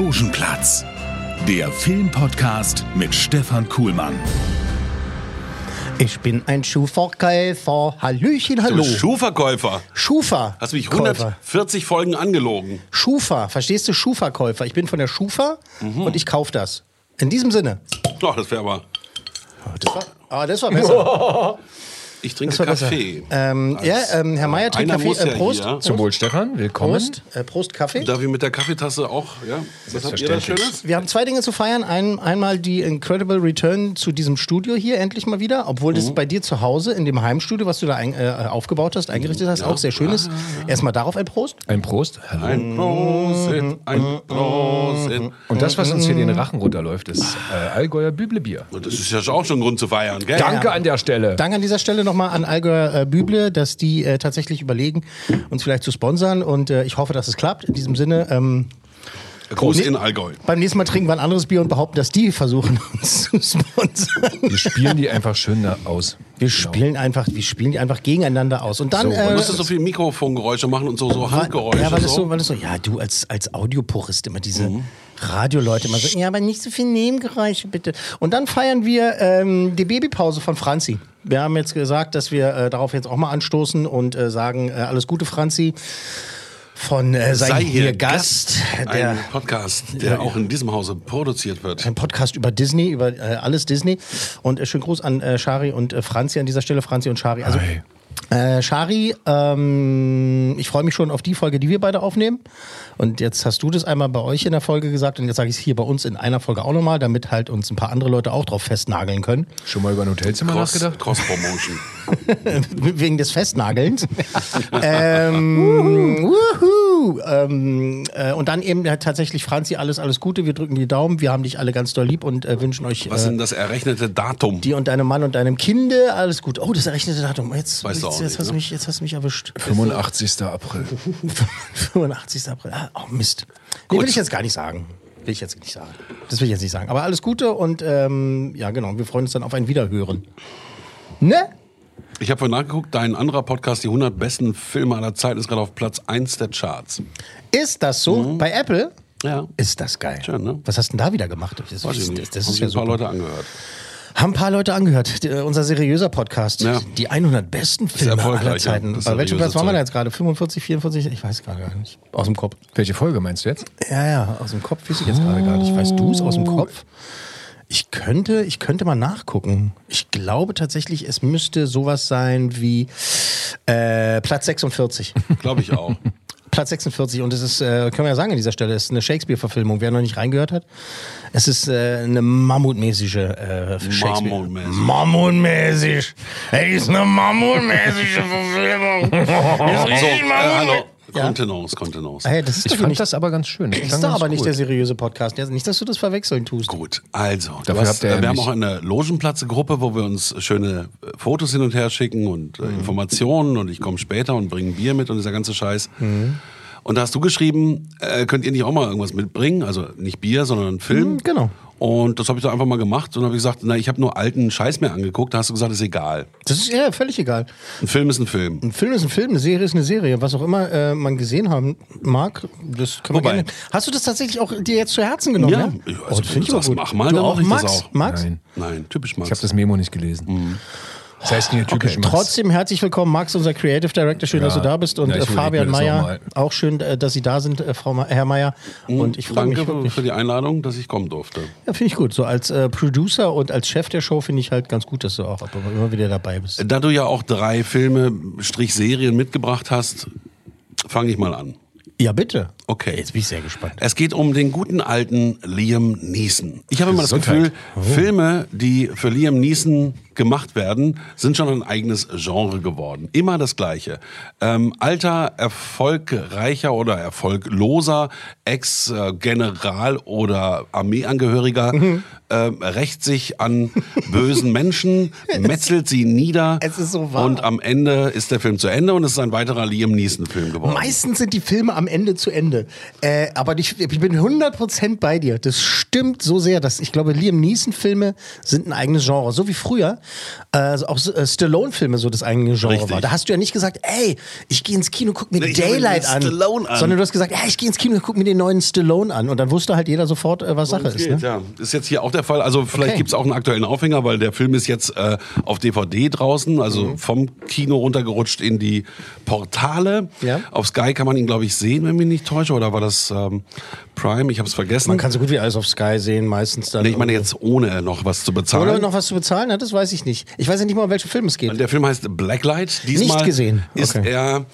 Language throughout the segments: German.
Logenplatz, der Filmpodcast mit Stefan Kuhlmann. Ich bin ein Schuhverkäufer. Hallöchen, hallo. Du Schuhverkäufer. Schufa. Hast mich Käufer. 140 Folgen angelogen. Schufa, verstehst du? Schufa-Käufer. Ich bin von der Schufa Mhm. und ich kaufe das. In diesem Sinne. Doch, das wäre aber. Das war, ah, das war besser. Ich trinke. Kaffee. Ähm, ja, ähm, Herr Meier trinkt Kaffee. ja äh, Prost. hier. Zum Wohl, Stefan. Willkommen. Prost. Äh, Prost, Kaffee. Darf ich mit der Kaffeetasse auch? Ja? Was habt ihr da. Schönes? Wir haben zwei Dinge zu feiern. Ein, einmal die Incredible Return zu diesem Studio hier endlich mal wieder, obwohl Mhm. das bei dir zu Hause in dem Heimstudio, was du da ein, äh, aufgebaut hast, eingerichtet hast, auch sehr schön ist. Erstmal darauf ein Prost. Ein Prost. Hallo. Ein Prosit, ein Prosit. Und das, was uns hier den Rachen runterläuft, ist äh, Allgäuer Büblebier. Und das ist ja auch schon ein Grund zu feiern, gell? Danke an der Stelle. Danke an dieser Stelle nochmal an Allgäuer äh, Büble, dass die äh, tatsächlich überlegen, uns vielleicht zu sponsern. Und äh, ich hoffe, dass es klappt. In diesem Sinne, ähm, Groß in Allgäu. beim nächsten Mal trinken wir ein anderes Bier und behaupten, dass die versuchen, uns zu sponsern. Wir spielen die einfach schön da aus. Wir spielen einfach, wir spielen die einfach gegeneinander aus. Und dann. So, äh, Du musst so viel Mikrofongeräusche machen und so, so Handgeräusche. Ja, weil es so. so, weil es so, ja, du als, als Audiopurist immer diese Radioleute immer so, ja, aber nicht so viel Nebengeräusche, bitte. Und dann feiern wir ähm, die Babypause von Franzi. Wir haben jetzt gesagt, dass wir äh, darauf jetzt auch mal anstoßen und äh, sagen, äh, alles Gute, Franzi. Von äh, sei, hier, Gast, der ein Podcast, der auch in diesem Hause produziert wird. ein Podcast über Disney, über äh, alles Disney. Und äh, schönen Gruß an äh, Shari und äh, Franzi an dieser Stelle, Franzi und Shari. Also, Hi. Äh, Shari, ähm, ich freue mich schon auf die Folge, die wir beide aufnehmen. Und jetzt hast du das einmal bei euch in der Folge gesagt und jetzt sage ich es hier bei uns in einer Folge auch nochmal, damit halt uns ein paar andere Leute auch drauf festnageln können. Schon mal über ein Hotelzimmer Cross, nachgedacht? Cross Promotion. Wegen des Festnagelns. ähm, wuhu, ähm, äh, und dann eben äh, tatsächlich, Franzi, alles, alles Gute. Wir drücken die Daumen. Wir haben dich alle ganz doll lieb und äh, wünschen euch. Was ist äh, denn das errechnete Datum? dir und deinem Mann und deinem Kinde, alles gut. Oh, das errechnete Datum. Jetzt, Weißt du jetzt, jetzt, hast du ne? mich, jetzt hast du mich erwischt. 85. April. 85. April. Ah, oh, Mist. Nee, will ich jetzt gar nicht sagen. Will ich jetzt nicht sagen. Das will ich jetzt nicht sagen. Aber alles Gute und ähm, ja, genau. Wir freuen uns dann auf ein Wiederhören. Ne? Ich habe vorhin nachgeguckt, dein anderer Podcast, die 100 besten Filme aller Zeiten, ist gerade auf Platz 1 der Charts. Ist das so? Bei Apple? Ja. Ist das geil. Mhm. Schön, ne? Was hast du denn da wieder gemacht? Das, das, das Haben ist ja ein paar super. Leute angehört. Haben ein paar Leute angehört. Die, äh, unser seriöser Podcast. Ja. Die 100 besten Filme aller ja. Zeiten. Das Bei welchem Platz waren wir da jetzt gerade? 45, 44? Ich weiß gerade gar nicht. Aus dem Kopf. Welche Folge meinst du jetzt? Ja, ja, aus dem Kopf weiß ich jetzt gerade gar nicht. Weißt du es aus dem Kopf? Ich könnte, ich könnte mal nachgucken. Ich glaube tatsächlich, es müsste sowas sein wie äh, Platz 46. Glaube ich auch. Platz 46 und es ist, äh, können wir ja sagen an dieser Stelle, es ist eine Shakespeare-Verfilmung. Wer noch nicht reingehört hat, es ist äh, eine mammutmäßige äh, Shakespeare. Mammutmäßig. Mammutmäßig. Es ist eine mammutmäßige Verfilmung. Ist So, richtig äh, mammut- hallo. Ja. Kontenance, Kontenance. Hey, das ist Ich doch fand nicht, das aber ganz schön. Das ist doch aber nicht gut. der seriöse Podcast. Ja, Nicht, dass du das verwechseln tust. Gut, also, hast, habt ihr ja wir haben auch eine Logenplatz-Gruppe, wo wir uns schöne äh, Fotos hin und her schicken und äh, Informationen und ich komme später und bringe Bier mit und dieser ganze Scheiß. Und da hast du geschrieben, äh, könnt ihr nicht auch mal irgendwas mitbringen? Also nicht Bier, sondern einen Film. Mhm, genau. Und das habe ich dann einfach mal gemacht und habe gesagt, na, ich habe nur alten Scheiß mir angeguckt. Da hast du gesagt, ist egal. Das ist ja völlig egal. Ein Film ist ein Film. Ein Film ist ein Film, eine Serie ist eine Serie. Was auch immer äh, man gesehen haben mag, das kann man Wobei- gerne. Hast du das tatsächlich auch dir jetzt zu Herzen genommen? Ja, Ja, ja, oh, also das wenn finde ich sagst, gut. mach mal, du dann auch mach ich das Max? auch. Max? Nein. Nein, typisch Max. Ich habe das Memo nicht gelesen. Das heißt nicht typisch Okay, Max. trotzdem herzlich willkommen, Max, unser Creative Director. Schön, Ja. dass du da bist. Und Ja, äh, Fabian Meyer, auch schön, äh, dass Sie da sind, äh, Frau Ma Herr Meyer. Und ich freue mich Danke wirklich. für die Einladung, dass ich kommen durfte. Ja, finde ich gut. So als äh, Producer und als Chef der Show finde ich halt ganz gut, dass du auch immer wieder dabei bist. Da du ja auch drei Filme, Strich Serien mitgebracht hast, fange ich mal an. Ja, bitte. Okay. Jetzt bin ich sehr gespannt. Es geht um den guten alten Liam Neeson. Ich habe immer das Gefühl, Gesundheit. Filme, die für Liam Neeson gemacht werden, sind schon ein eigenes Genre geworden. Immer das Gleiche. Ähm, alter, erfolgreicher oder erfolgloser Ex-General oder Armeeangehöriger Mhm. ähm, rächt sich an bösen Menschen, metzelt sie nieder. Es ist so wahr. Und am Ende ist der Film zu Ende und es ist ein weiterer Liam Neeson-Film geworden. Meistens sind die Filme am Ende zu Ende. Äh, aber ich, ich bin 100% bei dir. Das stimmt so sehr, dass ich glaube, Liam Neeson-Filme sind ein eigenes Genre. So wie früher äh, also auch äh, Stallone-Filme so das eigene Genre Richtig. war. Da hast du ja nicht gesagt, ey, ich gehe ins Kino, guck mir Nee, Daylight an. An. Sondern du hast gesagt, ey, ich gehe ins Kino, guck mir den neuen Stallone an. Und dann wusste halt jeder sofort, äh, was Sache ist. Ne? Ja, ist jetzt hier auch der Fall. Also vielleicht Okay. gibt's auch einen aktuellen Aufhänger, weil der Film ist jetzt äh, auf DVD draußen, also Mhm. vom Kino runtergerutscht in die Portale. Ja. Auf Sky kann man ihn, glaube ich, sehen, wenn mich nicht täusche. Oder war das ähm, Prime? Ich habe es vergessen. Man kann so gut wie alles auf Sky sehen, meistens dann. nee, ich meine jetzt ohne noch was zu bezahlen. Oder noch was zu bezahlen hat, das weiß ich nicht. Ich weiß ja nicht mal, um welchen Film es geht. Der Film heißt Blacklight. Diesmal Nicht gesehen. ist Okay. er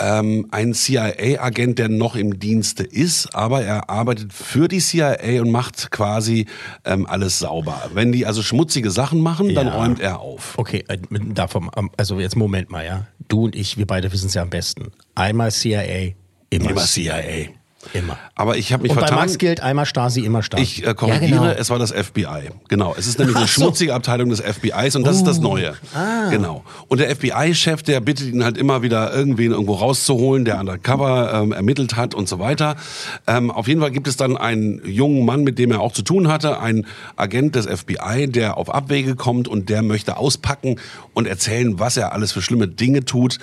ähm, ein CIA-Agent, der noch im Dienste ist, aber er arbeitet für die CIA und macht quasi ähm, alles sauber. Wenn die also schmutzige Sachen machen, dann Ja. räumt er auf. Okay, äh, davon, also jetzt Moment mal, ja. Du und ich, wir beide wissen es ja am besten. Einmal CIA, immer, Immer CIA. Immer. Aber ich habe mich Und bei vertan. Max gilt einmal Stasi, immer Stasi. Ich äh, korrigiere, Ja, genau. es war das FBI. Genau, es ist nämlich eine so. Uh. schmutzige Abteilung des FBIs und das ist das Neue. Ah. Genau. Und der FBI-Chef, der bittet ihn halt immer wieder, irgendwen irgendwo rauszuholen, der undercover ähm, ermittelt hat und so weiter. Ähm, auf jeden Fall gibt es dann einen jungen Mann, mit dem er auch zu tun hatte, ein Agent des FBI, der auf Abwege kommt und der möchte auspacken und erzählen, was er alles für schlimme Dinge tut.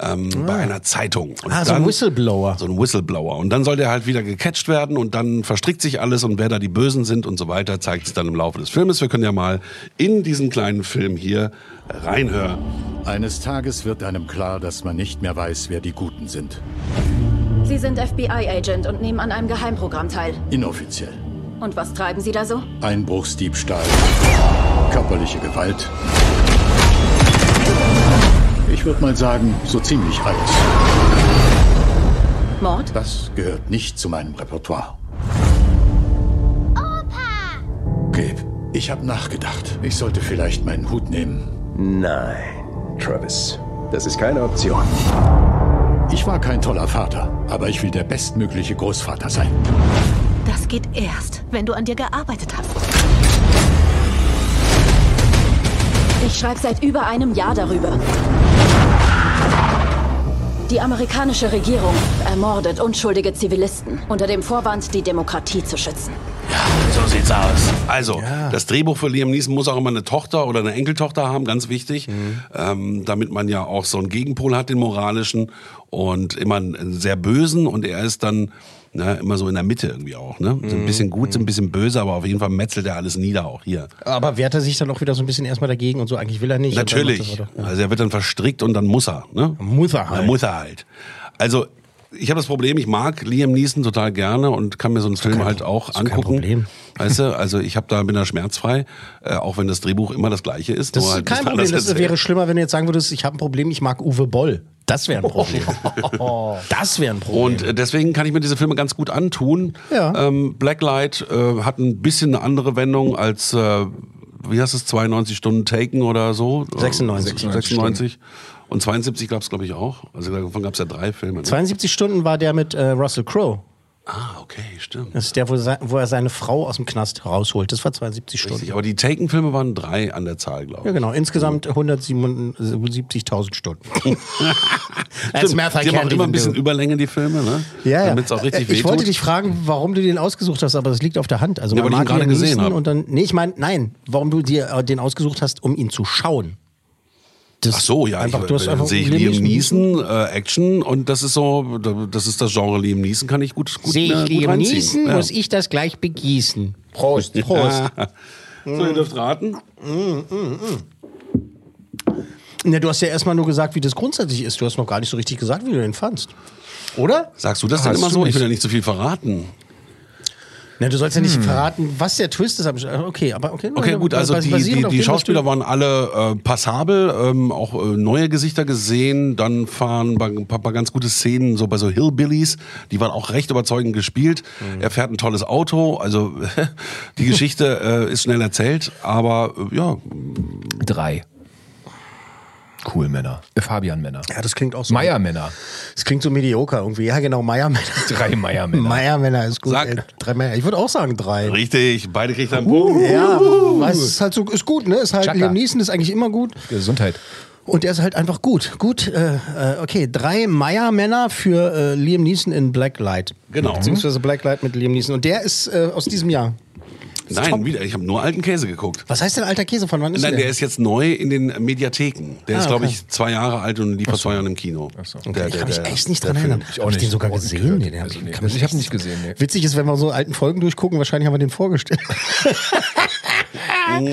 Ähm, Bei einer Zeitung. Und Ah, so ein Whistleblower. So ein Whistleblower. Und dann soll der halt wieder gecatcht werden und dann verstrickt sich alles und wer da die Bösen sind und so weiter, zeigt sich dann im Laufe des Filmes. Wir können ja mal in diesen kleinen Film hier reinhören. Eines Tages wird einem klar, dass man nicht mehr weiß, wer die Guten sind. Sie sind FBI-Agent und nehmen an einem Geheimprogramm teil. Inoffiziell. Und was treiben Sie da so? Einbruchsdiebstahl, körperliche Gewalt. Ich würde mal sagen, so ziemlich alles. Mord? Das gehört nicht zu meinem Repertoire. Opa! Gabe, ich habe nachgedacht. Ich sollte vielleicht meinen Hut nehmen. Nein, Travis. Das ist keine Option. Ich war kein toller Vater, aber ich will der bestmögliche Großvater sein. Das geht erst, wenn du an dir gearbeitet hast. Ich schreibe seit über einem Jahr darüber. Die amerikanische Regierung ermordet unschuldige Zivilisten unter dem Vorwand, die Demokratie zu schützen. So sieht's aus. Also, das Drehbuch für Liam Neeson muss auch immer eine Tochter oder eine Enkeltochter haben, ganz wichtig, ähm, damit man ja auch so einen Gegenpol hat, den moralischen und immer einen sehr bösen und er ist dann ne, immer so in der Mitte irgendwie auch. Ne? So ein bisschen gut, so ein bisschen böse, aber auf jeden Fall metzelt er alles nieder auch hier. Aber wehrt er sich dann auch wieder so ein bisschen erstmal dagegen und so? Eigentlich will er nicht. Natürlich. er weiter. Also er wird dann verstrickt und dann muss er. Ne? Muss er halt. Dann muss er halt. Also ich habe das Problem, ich mag Liam Neeson total gerne und kann mir so einen Film kein halt auch ist kein angucken. Problem. Weißt du, also ich habe da bin da schmerzfrei, äh, auch wenn das Drehbuch immer das gleiche ist. Das ist halt kein Problem. Das wäre schlimmer, wenn du jetzt sagen würdest, ich habe ein Problem, ich mag Uwe Boll. Das wäre ein Problem. Das wäre ein Problem. Und äh, deswegen kann ich mir diese Filme ganz gut antun. Ja. Ähm, Blacklight äh, hat ein bisschen eine andere Wendung als, äh, wie heißt es, 92 Stunden Taken oder so? 96. 96. Und 72 gab es, glaube ich, auch. Also davon gab es ja drei Filme. Ne? 72 Stunden war der mit äh, Russell Crowe. Ah, okay, stimmt. Das ist der, wo, er seine Frau aus dem Knast rausholt. Das war 72 Stunden. Richtig, aber die Taken-Filme waren drei an der Zahl, glaube ich. Ja, genau. Insgesamt 177.000 Stunden. Stimmt. math I die haben auch immer ein bisschen do. Überlänge, die Filme, ne? Ja, ja. Damit es auch richtig Äh, ich wollte wehtut. dich fragen, warum du den ausgesucht hast, aber das liegt auf der Hand. Also Ja, man weil ich ihn gerade gesehen habe. Und dann, nee, ich meine, nein, warum du dir äh, den ausgesucht hast, um ihn zu schauen. Das Ach so, ja, einfach, ich, du hast dann einfach sehe ich Liam Neeson, äh, Action und das ist so, das ist das Genre Liam Neeson, kann ich gut, gut, Sehe äh, ich gut Liam reinziehen. Neeson, Ja. muss ich das gleich begießen. Prost. Prost. So, ihr dürft raten. Ne, du hast ja erstmal nur gesagt, wie das grundsätzlich ist. Du hast noch gar nicht so richtig gesagt, wie du den fandst. Oder? Sagst du das denn Hast immer so? Ich nicht. will ja nicht so viel verraten. Na, du sollst ja nicht verraten, was der Twist ist. aber- Okay, aber okay. Okay, gut, also die, die, die Schauspieler waren alle äh, passabel, ähm, auch äh, neue Gesichter gesehen. Dann fahren ein paar, paar ganz gute Szenen, so bei so Hillbillies, die waren auch recht überzeugend gespielt. Mhm. Er fährt ein tolles Auto, also die Geschichte äh, ist schnell erzählt, aber äh, ja, Drei. Cool Männer. Äh, Fabian Männer. Ja, das klingt auch so. Meier Männer. Das klingt so mediocre irgendwie. Ja, genau, Meiermänner. Drei Meier Männer. Meiermänner ist gut. Sag. Ey. Drei Männer. Ich würde auch sagen drei. richtig, beide kriegt einen Punkt. Ja, weißt, ist halt so, ist gut, ne? Ist halt, Chaka. Liam Neeson ist eigentlich immer gut. Gesundheit. Und der ist halt einfach gut. Gut, äh, äh, okay. Drei Meyer-Männer für äh, Liam Neeson in Black Light. Genau. Beziehungsweise Black Light mit Liam Neeson. Und der ist äh, aus diesem Jahr. Nein, wieder, ich habe nur alten Käse geguckt. Was heißt denn alter Käse? Von wann ist Nein, der? der ist jetzt neu in den Mediatheken. Der Ah, ist, glaube okay. ich, zwei Jahre alt und lief vor zwei Jahren im Kino. Der- ich der- kann mich echt nicht dran erinnern. Ich auch Hab ich den sogar gesehen? Nee, den hab Also ich, nee. kann mich Ich hab ihn echt- nicht gesehen, nee. Witzig ist, wenn wir so alten Folgen durchgucken, wahrscheinlich haben wir den vorgestellt.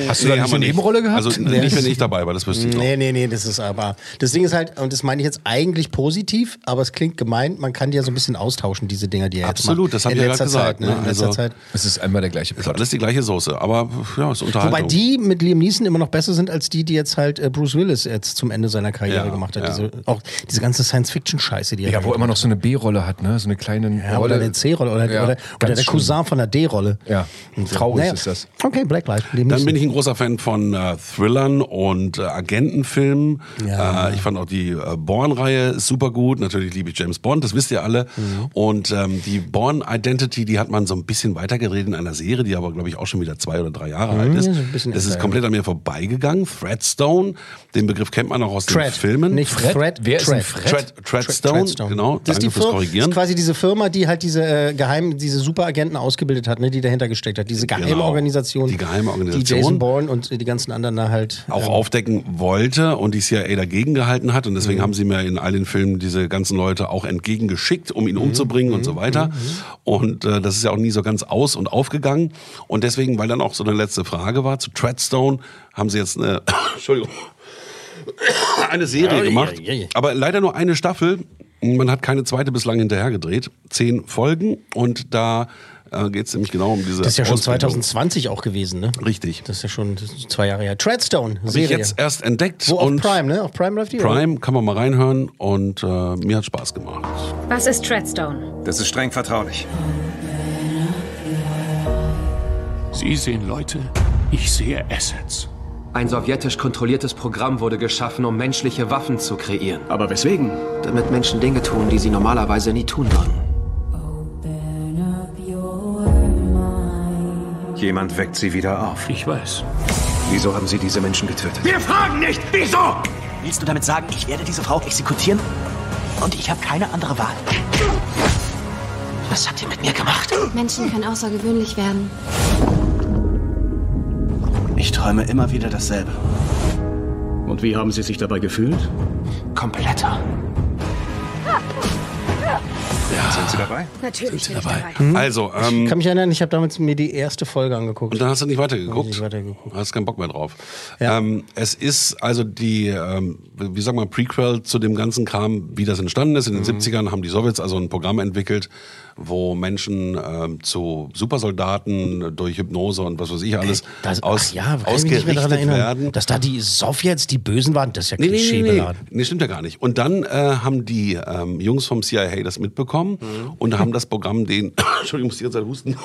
Hast du Nee, da haben nicht wir eine Nebenrolle gehabt? Also nicht, wenn ich dabei war, das wüsste ich. Nee, nee, nee, das ist aber. Das Ding ist halt, und das meine ich jetzt eigentlich positiv, aber es klingt gemein, man kann die ja so ein bisschen austauschen, diese Dinger, die er jetzt Absolut, macht. das hab In ich ja gerade Zeit, gesagt, ne? ne? In letzter Also- Zeit. Es ist einmal der gleiche Ist Plot. alles die gleiche Soße, aber ja, ist Unterhaltung. Wobei die mit Liam Neeson immer noch besser sind als die, die jetzt halt äh, Bruce Willis jetzt zum Ende seiner Karriere Ja, gemacht hat. ja. Diese, auch diese ganze Science-Fiction-Scheiße, die er Ja, wo er immer noch so eine B-Rolle hat, ne? So eine kleine ja, Rolle. oder eine C-Rolle oder, Ja, oder, oder der schlimm. Cousin von der D-Rolle. Ja, Und traurig Naja. ist das. Okay, Blacklight. Liam Dann Neeson. bin ich ein großer Fan von äh, Thrillern und äh, Agentenfilmen. Ja. Äh, ich fand auch die äh, Bourne-Reihe super gut. Natürlich liebe ich James Bond, das wisst ihr alle. Mhm. Und ähm, die Bourne Identity, die hat man so ein bisschen weitergeredet in einer Serie, die aber, glaube ich, auch schon wieder zwei oder drei Jahre alt ist. Mhm, ein bisschen das ist ja. komplett an mir vorbeigegangen. Threadstone, den Begriff kennt man auch aus den Thread. Filmen. Nicht Fred? Thread. Wer ist Thread. Fred? Thread, Threadstone, Threadstone. genau. Das ist, die fürs Korrigieren. ist quasi diese Firma, die halt diese äh, geheim, diese Superagenten ausgebildet hat, ne, die dahinter gesteckt hat. Diese geheime Genau. Organisation. Die geheime Organisation. Die Jason Bourne und die ganzen anderen da halt. auch ähm, aufdecken wollte und die CIA dagegen gehalten hat. Und deswegen haben sie mir in all den Filmen diese ganzen Leute auch entgegengeschickt, um ihn umzubringen und so weiter. Und äh, das ist ja auch nie so ganz aus und aufgegangen. Und deswegen, weil dann auch so eine letzte Frage war zu Treadstone, haben sie jetzt eine, Entschuldigung, eine Serie gemacht. Aber leider nur eine Staffel. Man hat keine zweite bislang hinterher gedreht. Zehn Folgen und da äh, geht es nämlich genau um diese Das ist ja schon Ausbildung. 2020 auch gewesen, ne? Richtig. Das ist ja schon zwei Jahre her. Treadstone, Habe ich Serie. jetzt erst entdeckt. Wo auf und Prime, ne? Auf Prime läuft die? oder? Prime kann man mal reinhören und äh, mir hat Spaß gemacht. Was ist Treadstone? Das ist streng vertraulich. Sie sehen Leute, ich sehe Assets. Ein sowjetisch kontrolliertes Programm wurde geschaffen, um menschliche Waffen zu kreieren. Aber weswegen? Damit Menschen Dinge tun, die sie normalerweise nie tun würden. Jemand weckt sie wieder auf. Ich weiß. Wieso haben sie diese Menschen getötet? Wir fragen nicht, wieso? Willst du damit sagen, ich werde diese Frau exekutieren? Und ich habe keine andere Wahl. Was hat ihr mit mir gemacht? Menschen können außergewöhnlich werden. Ich träume immer wieder dasselbe. Und wie haben Sie sich dabei gefühlt? Kompletter. Sind Sie dabei? Natürlich bin ich dabei. Also, Ich ähm, kann mich erinnern, ich habe damals mir die erste Folge angeguckt. und dann hast du nicht ich weitergeguckt. nicht weitergeguckt. Hast keinen Bock mehr drauf. Ja. Ähm, es ist also die, ähm, wie sagen wir, Prequel zu dem ganzen Kram, wie das entstanden ist. In den Mhm. 70ern haben die Sowjets also ein Programm entwickelt, wo Menschen ähm, zu Supersoldaten durch Hypnose und was weiß ich alles Das, aus, ja, ausgerichtet werden. dass da die Sowjets die Bösen waren. Das ist ja Nee, nee, nee, nee. nee, stimmt ja gar nicht. Und dann äh, haben die ähm, Jungs vom CIA das mitbekommen Mhm. und haben das Programm den, Entschuldigung, muss die ganze Zeit husten,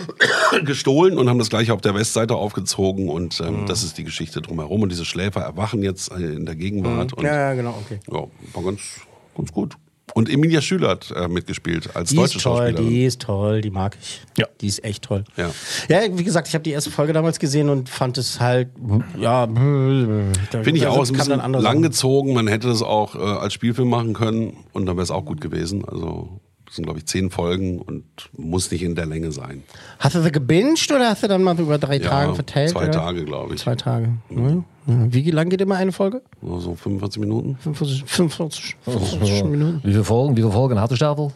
gestohlen und haben das gleich auf der Westseite aufgezogen und Mhm. ähm, das ist die Geschichte drumherum. Und diese Schläfer erwachen jetzt äh, in der Gegenwart. Mhm. Ja, ja, genau, okay. ja, war ganz, ganz gut. Und Emilia Schüler hat äh, mitgespielt als Die deutsche ist toll, Schauspielerin. die ist toll, die mag ich. Ja. Die ist echt toll. Ja. Ja, wie gesagt, ich habe die erste Folge damals gesehen und fand es halt, ja, Finde ich auch, ein bisschen lang langgezogen. Man hätte das auch äh, als Spielfilm machen können und dann wäre es auch gut gewesen. Also das sind, glaube ich, zehn Folgen und muss nicht in der Länge sein. Hast du sie gebinged oder hast du dann mal über drei Ja, Tage verteilt? Zwei oder? Tage, glaube ich. Zwei Tage. Ja. Wie lang geht immer eine Folge? So 45 Minuten. 45, 45, 45 Minuten. Wie viele Folgen, wie viele Folgen hat die Staffel?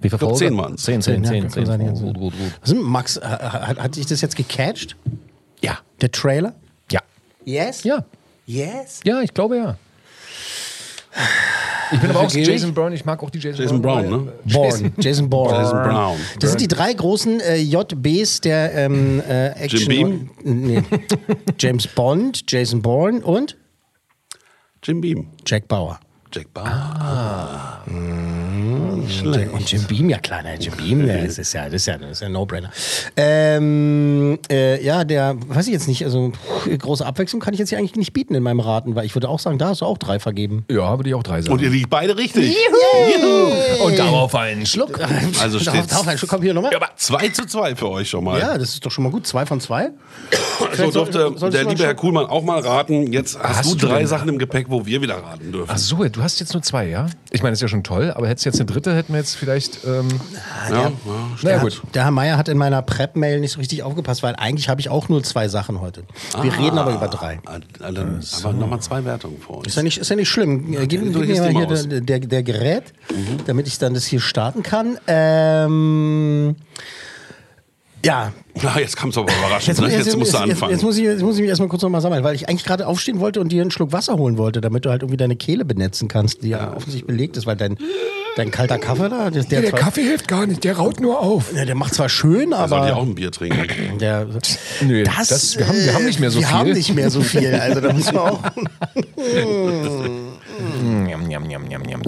Wie viele Folgen? zehn waren's. Zehn, zehn, zehn, kann zehn. sein, ja. Gut, gut, gut. Ist, Max, äh, hat, hat dich das jetzt gecatcht? Ja. Der Trailer? Ja. Yes? Ja. Yes? Ja, ich glaube ja. Ich bin aber auch? Jason Bourne, ich mag auch die Jason, Jason Bourne. Brown, ne? Bourne, Jason Bourne. Jason Brown. Das sind die drei großen äh, JBs der ähm, äh, Action. Jim Nee. James Bond, Jason Bourne und Jim Beam. Jack Bauer. Jack Bauer. Ah. Nicht schlecht. und Jim Beam, ja klar, ne, Jim Beam, ja, das ist ja, das ist ja, das ist ja ein No-Brainer. Ähm, äh, ja, der, weiß ich jetzt nicht, also pff, große Abwechslung kann ich jetzt hier eigentlich nicht bieten in meinem Raten, weil ich würde auch sagen, da hast du auch drei vergeben. Ja, würde ich auch drei sagen. Und ihr liegt beide richtig. Und darauf einen Schluck. Also Darauf- steht's darauf ein Schluck, komm hier nochmal. 2 zu 2 für euch schon mal. Ja, das ist doch schon mal gut. Zwei von zwei. so durfte solltest der liebe Herr Kuhlmann auch mal raten. Jetzt hast, Hast du du drei denn- Sachen im Gepäck, wo wir wieder raten dürfen. Ach so, du hast jetzt nur zwei, ja? Ich meine, das ist ja schon toll, aber hättest du jetzt eine dritte, hätten wir jetzt vielleicht. Ähm, ja, ja, na ja, Der, gut. der Herr Meier hat in meiner Prep-Mail nicht so richtig aufgepasst, weil eigentlich habe ich auch nur zwei Sachen heute. Wir reden aber über drei. Ah, Dann aber nochmal zwei Wertungen vor uns. Ist ja nicht, ist ja nicht schlimm. Äh, Gib, gib mir mal hier Maus. der, der, der Gerät, damit ich dann das hier starten kann. Ähm, ja, Ja, jetzt kam es aber überraschend. Jetzt, ne? jetzt, jetzt musst du jetzt, anfangen. Jetzt, muss ich, jetzt muss ich mich erstmal kurz nochmal sammeln, weil ich eigentlich gerade aufstehen wollte und dir einen Schluck Wasser holen wollte, damit du halt irgendwie deine Kehle benetzen kannst, die ja offensichtlich belegt ist, weil dein, dein kalter Kaffee da, der, der, der Kaffee hilft gar nicht, der raut nur auf. Ja, der macht zwar schön, Da sollte ich auch aber ein Bier trinken. der, Nö, das, das- wir haben- wir haben nicht mehr so wir viel. haben nicht mehr so viel, also da müssen wir auch. Njam, njam, njam, njam, njam.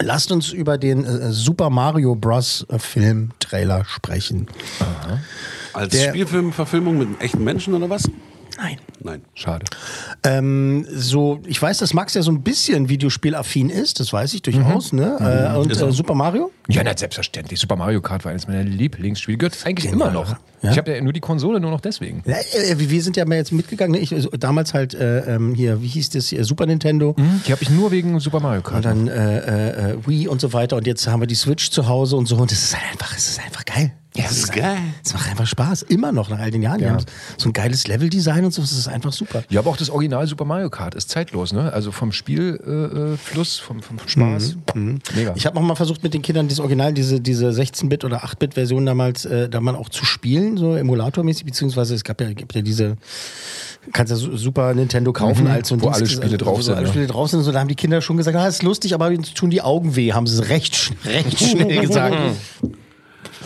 Lasst uns über den äh, Super Mario Bros. äh, Film Trailer sprechen. Als Der- Spielfilmverfilmung mit einem echten Menschen oder was? Nein. Nein. Schade. Ähm, so, ich weiß, dass Max ja so ein bisschen Videospielaffin ist, das weiß ich durchaus, ne? Äh, und äh, er. Super Mario? Ja, na, selbstverständlich. Super Mario Kart war eines meiner Lieblingsspiele. Gehört eigentlich Genial, immer noch. ja? Ich habe ja nur die Konsole nur noch deswegen. Ja, äh, wir sind ja mal jetzt mitgegangen. Ne? Ich, also, damals halt äh, ähm, hier, wie hieß das hier, Super Nintendo. Die habe ich nur wegen Super Mario Kart. Und dann äh, äh, Wii und so weiter. Und jetzt haben wir die Switch zu Hause und so. Und das ist halt einfach, es ist einfach geil. Ja, das ist geil. Es macht einfach Spaß. Immer noch nach all den Jahren. Ja. so ein geiles Leveldesign und so. Das ist einfach super. Ja, aber auch das Original Super Mario Kart ist zeitlos, ne? Also vom Spielfluss, äh, Fluss, vom, vom Spaß. Mega. Ich habe mal versucht mit den Kindern das Original, diese, diese 16-Bit oder 8-Bit-Version damals, äh, da mal auch zu spielen, so emulatormäßig, beziehungsweise es gab ja, gibt ja diese, kannst ja Su- Super Nintendo kaufen Mhm, als so ein wo alle Spiele drauf wo sind, Alle ja. Spiele drauf sind und so, da haben die Kinder schon gesagt, ah, ist lustig, aber tun die Augen weh, haben sie recht, recht schnell gesagt.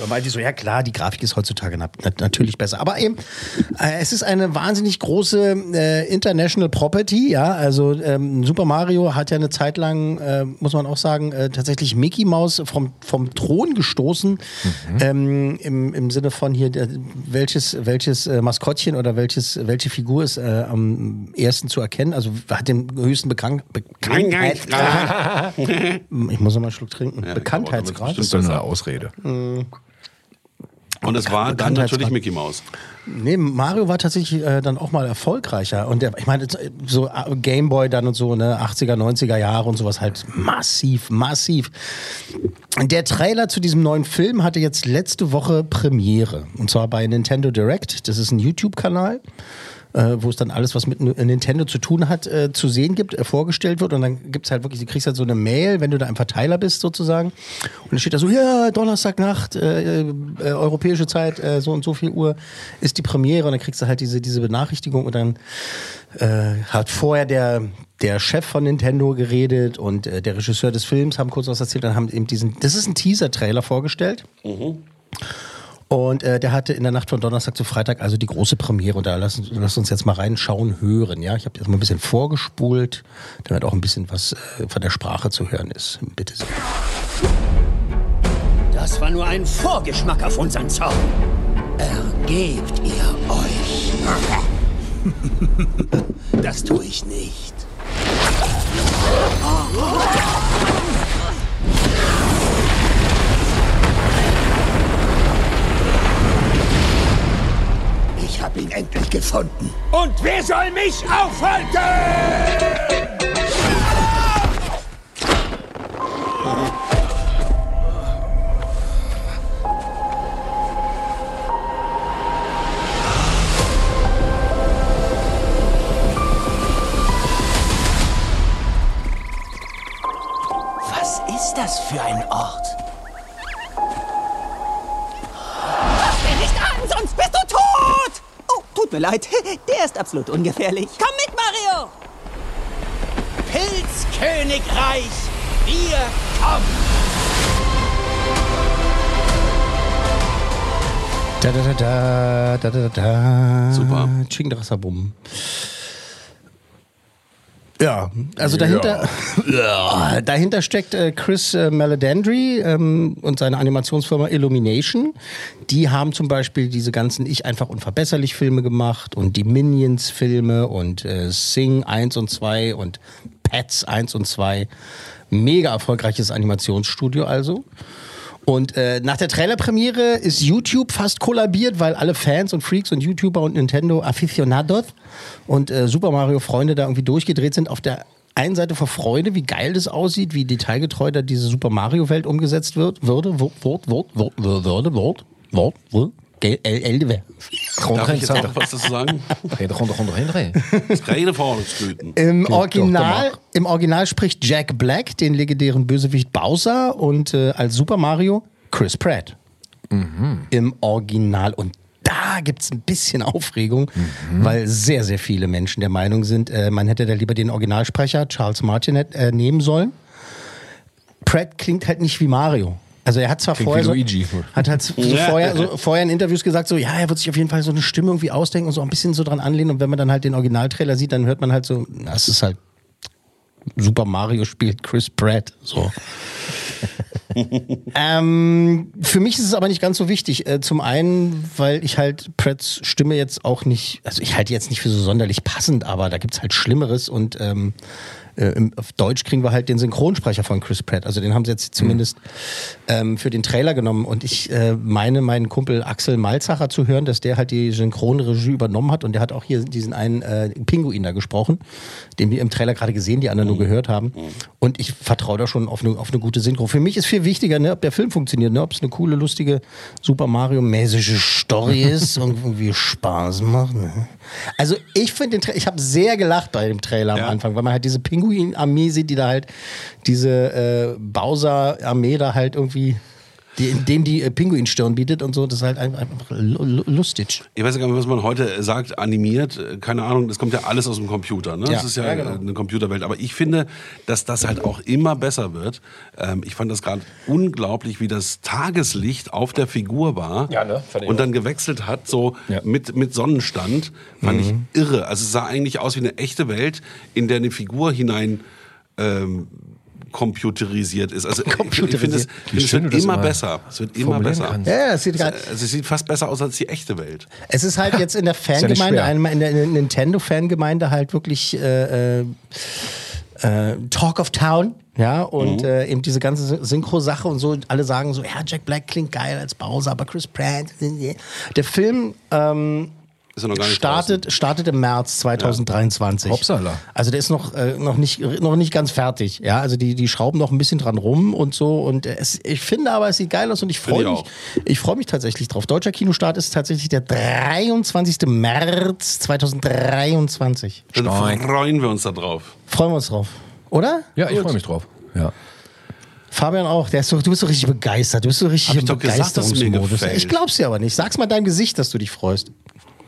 Weil die so, ja klar, die Grafik ist heutzutage na, na, natürlich besser. Aber eben, äh, es ist eine wahnsinnig große äh, International Property, ja. Also ähm, Super Mario hat ja eine Zeit lang, äh, muss man auch sagen, äh, tatsächlich Mickey Mouse vom, vom Thron gestoßen. Ähm, im, Im Sinne von hier, der, welches, welches äh, Maskottchen oder welches, welche Figur ist äh, am ersten zu erkennen. Also hat den höchsten Bekannt Bekanntheitsgrad. ich muss noch mal einen Schluck trinken. Ja, Bekanntheitsgrad. das ist eine Ausrede. Und es war dann natürlich Mickey Mouse. Nee, Mario war tatsächlich äh, dann auch mal erfolgreicher. Und der, ich meine, so äh, Gameboy dann und so, ne, 80er, 90er Jahre und sowas halt massiv, massiv. Der Trailer zu diesem neuen Film hatte jetzt letzte Woche Premiere. Und zwar bei Nintendo Direct. Das ist ein YouTube-Kanal. Äh, wo es dann alles, was mit N- Nintendo zu tun hat, äh, zu sehen gibt, äh, vorgestellt wird. Und dann gibt's halt wirklich, du kriegst halt so eine Mail, wenn du da ein Verteiler bist sozusagen. Und dann steht da so, ja, Donnerstagnacht, äh, äh, europäische Zeit, äh, so und so viel Uhr ist die Premiere. Und dann kriegst du halt diese, diese Benachrichtigung und dann äh, hat vorher der, der Chef von Nintendo geredet und äh, der Regisseur des Films haben kurz was erzählt. Dann haben eben diesen, das ist ein Teaser-Trailer vorgestellt. Und äh, der hatte in der Nacht von Donnerstag zu Freitag also die große Premiere. Und da lass, uns- lass uns jetzt mal reinschauen, hören. Ja, ich habe jetzt mal ein bisschen vorgespult, damit auch ein bisschen was äh, von der Sprache zu hören ist. Bitte sehr. Das war nur ein Vorgeschmack auf unseren Zorn. Ergebt ihr euch. Das tue ich nicht. Ich habe ihn endlich gefunden. Und wer soll mich aufhalten? Was ist das für ein Ort? Tut mir leid. Der ist absolut ungefährlich. Komm mit, Mario! Das Königreich, wir kommen! Da, da, da, da, da, da, da. Super. Chingdrassabum. Ja, also dahinter, ja. dahinter steckt äh, Chris äh, Maledandri ähm, und seine Animationsfirma Illumination. Die haben zum Beispiel diese ganzen Ich einfach unverbesserlich Filme gemacht und die Minions Filme und äh, Sing 1 und 2 und Pets 1 und 2. Mega erfolgreiches Animationsstudio also. Und äh, nach der Trailerpremiere ist YouTube fast kollabiert, weil alle Fans und Freaks und YouTuber und Nintendo Aficionados und äh, Super Mario Freunde da irgendwie durchgedreht sind. Auf der einen Seite vor Freude, wie geil das aussieht, wie detailgetreu da diese Super Mario Welt umgesetzt wird, würde, Wort, Wort, Wort, Wort, würde, Wort, Wort, Wort. Elde. Darf ich jetzt noch was dazu sagen? Rede Vorwärtsblüten. Im Original, Im Original spricht Jack Black den legendären Bösewicht Bowser und äh, als Super Mario Chris Pratt. Mhm. Im Original. Und da gibt es ein bisschen Aufregung, Mhm. weil sehr, sehr viele Menschen der Meinung sind, äh, man hätte da lieber den Originalsprecher Charles Martinet äh, nehmen sollen. Pratt klingt halt nicht wie Mario. Also er hat zwar Klingt vorher so, hat halt so vorher, so, vorher in Interviews gesagt, so ja, er wird sich auf jeden Fall so eine Stimme irgendwie ausdenken und so ein bisschen so dran anlehnen. Und wenn man dann halt den Originaltrailer sieht, dann hört man halt so, das ist halt Super Mario spielt Chris Pratt. So. ähm, für mich ist es aber nicht ganz so wichtig. Äh, zum einen, weil ich halt Pratts Stimme jetzt auch nicht, also ich halte die jetzt nicht für so sonderlich passend, aber da gibt's halt Schlimmeres und ähm, äh, auf Deutsch kriegen wir halt den Synchronsprecher von Chris Pratt. Also den haben sie jetzt zumindest ähm, für den Trailer genommen. Und ich äh, meine, meinen Kumpel Axel Malzacher zu hören, dass der halt die Synchronregie übernommen hat und der hat auch hier diesen einen äh, Pinguin da gesprochen, den wir im Trailer gerade gesehen, die anderen nur gehört haben. Und ich vertraue da schon auf eine, auf eine gute Synchro. Für mich ist viel wichtiger, ne, ob der Film funktioniert, ne, ob es eine coole, lustige Super Mario-mäßige Story ist und irgendwie Spaß macht. Ne? Also ich finde den Tra ich habe sehr gelacht bei dem Trailer am Anfang, weil man halt diese Pinguin-Armee sieht, die da halt diese äh, Bowser-Armee da halt irgendwie, die, dem die äh, Pinguinstirn bietet und so. Das ist halt einfach, einfach lu- lu- lustig. Ich weiß gar nicht, was man heute sagt, animiert, äh, keine Ahnung, das kommt ja alles aus dem Computer. Ne? Ja. Das ist ja, Ja, genau. äh, eine Computerwelt. Aber ich finde, dass das halt auch immer besser wird. Ähm, ich fand das gerade unglaublich, wie das Tageslicht auf der Figur war Ja, ne? Fand ich und dann gewechselt hat, so Ja. mit, mit Sonnenstand. Fand Mhm. ich irre. Also es sah eigentlich aus wie eine echte Welt, in der eine Figur hinein ähm, computerisiert ist. Also ich- ich finde es, Computerisiert. ich finde, es wird immer besser. Es wird immer besser. kannst. Ja, ja, es sieht grad- Also es sieht fast besser aus als die echte Welt. Es ist halt jetzt in der ja Fangemeinde, einmal in der, in der Nintendo-Fangemeinde halt wirklich äh, äh, äh, Talk of Town. Ja, und äh, eben diese ganze Synchro-Sache und so, alle sagen so, ja, Jack Black klingt geil als Bowser, aber Chris Pratt. Der Film ähm, Ist ja noch gar nicht startet, startet im März 2023. Hoppsala. Also der ist noch, äh, noch, nicht, noch nicht ganz fertig. Ja, also die, die schrauben noch ein bisschen dran rum und so. Und es, ich finde aber, es sieht geil aus und ich freue ich mich. Ich freue mich tatsächlich drauf. Deutscher Kinostart ist tatsächlich der 23. März 2023. Dann Stark. freuen wir uns da drauf. Freuen wir uns drauf. Oder? Ja, ich freue mich drauf. Ja. Fabian auch. Der ist doch, du bist so richtig begeistert. Du bist so richtig Hab ich im doch gesagt, dass es mir Begeisterungsmodus. gefällt. Ich glaub's dir aber nicht. Sag's mal deinem Gesicht, dass du dich freust.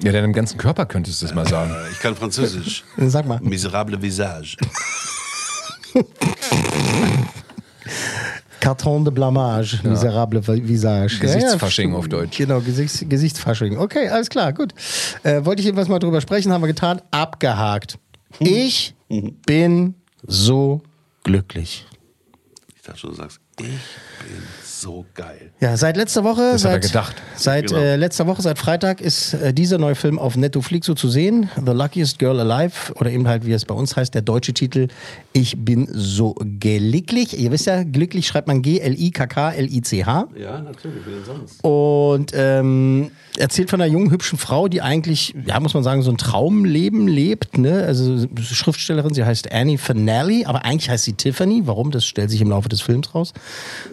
Ja, deinem ganzen Körper könntest du das mal sagen. Äh, Ich kann Französisch. Sag mal. Miserable Visage. Carton de Blamage, miserable Visage. Gesichtsfasching auf Deutsch. Genau, Gesichts, Gesichtsfasching. Okay, alles klar, gut. Äh, wollte ich etwas mal drüber sprechen, haben wir getan. Abgehakt. Hm. Ich bin so glücklich. Ich dachte schon, du sagst, ich bin so geil. Ja, seit letzter Woche, Das hat er seit, gedacht. seit Genau. äh, letzter Woche, seit Freitag ist äh, dieser neue Film auf Netflix so zu sehen. The Luckiest Girl Alive oder eben halt, wie es bei uns heißt, der deutsche Titel Ich bin so glücklich. Ihr wisst ja, glücklich schreibt man G-L-I-K-K-L-I-C-H. Ja, natürlich, wie denn sonst? Und ähm, erzählt von einer jungen, hübschen Frau, die eigentlich, ja, muss man sagen, so ein Traumleben lebt. Ne? Also Schriftstellerin, sie heißt Annie Finale, aber eigentlich heißt sie Tiffany. Warum? Das stellt sich im Laufe des Films raus.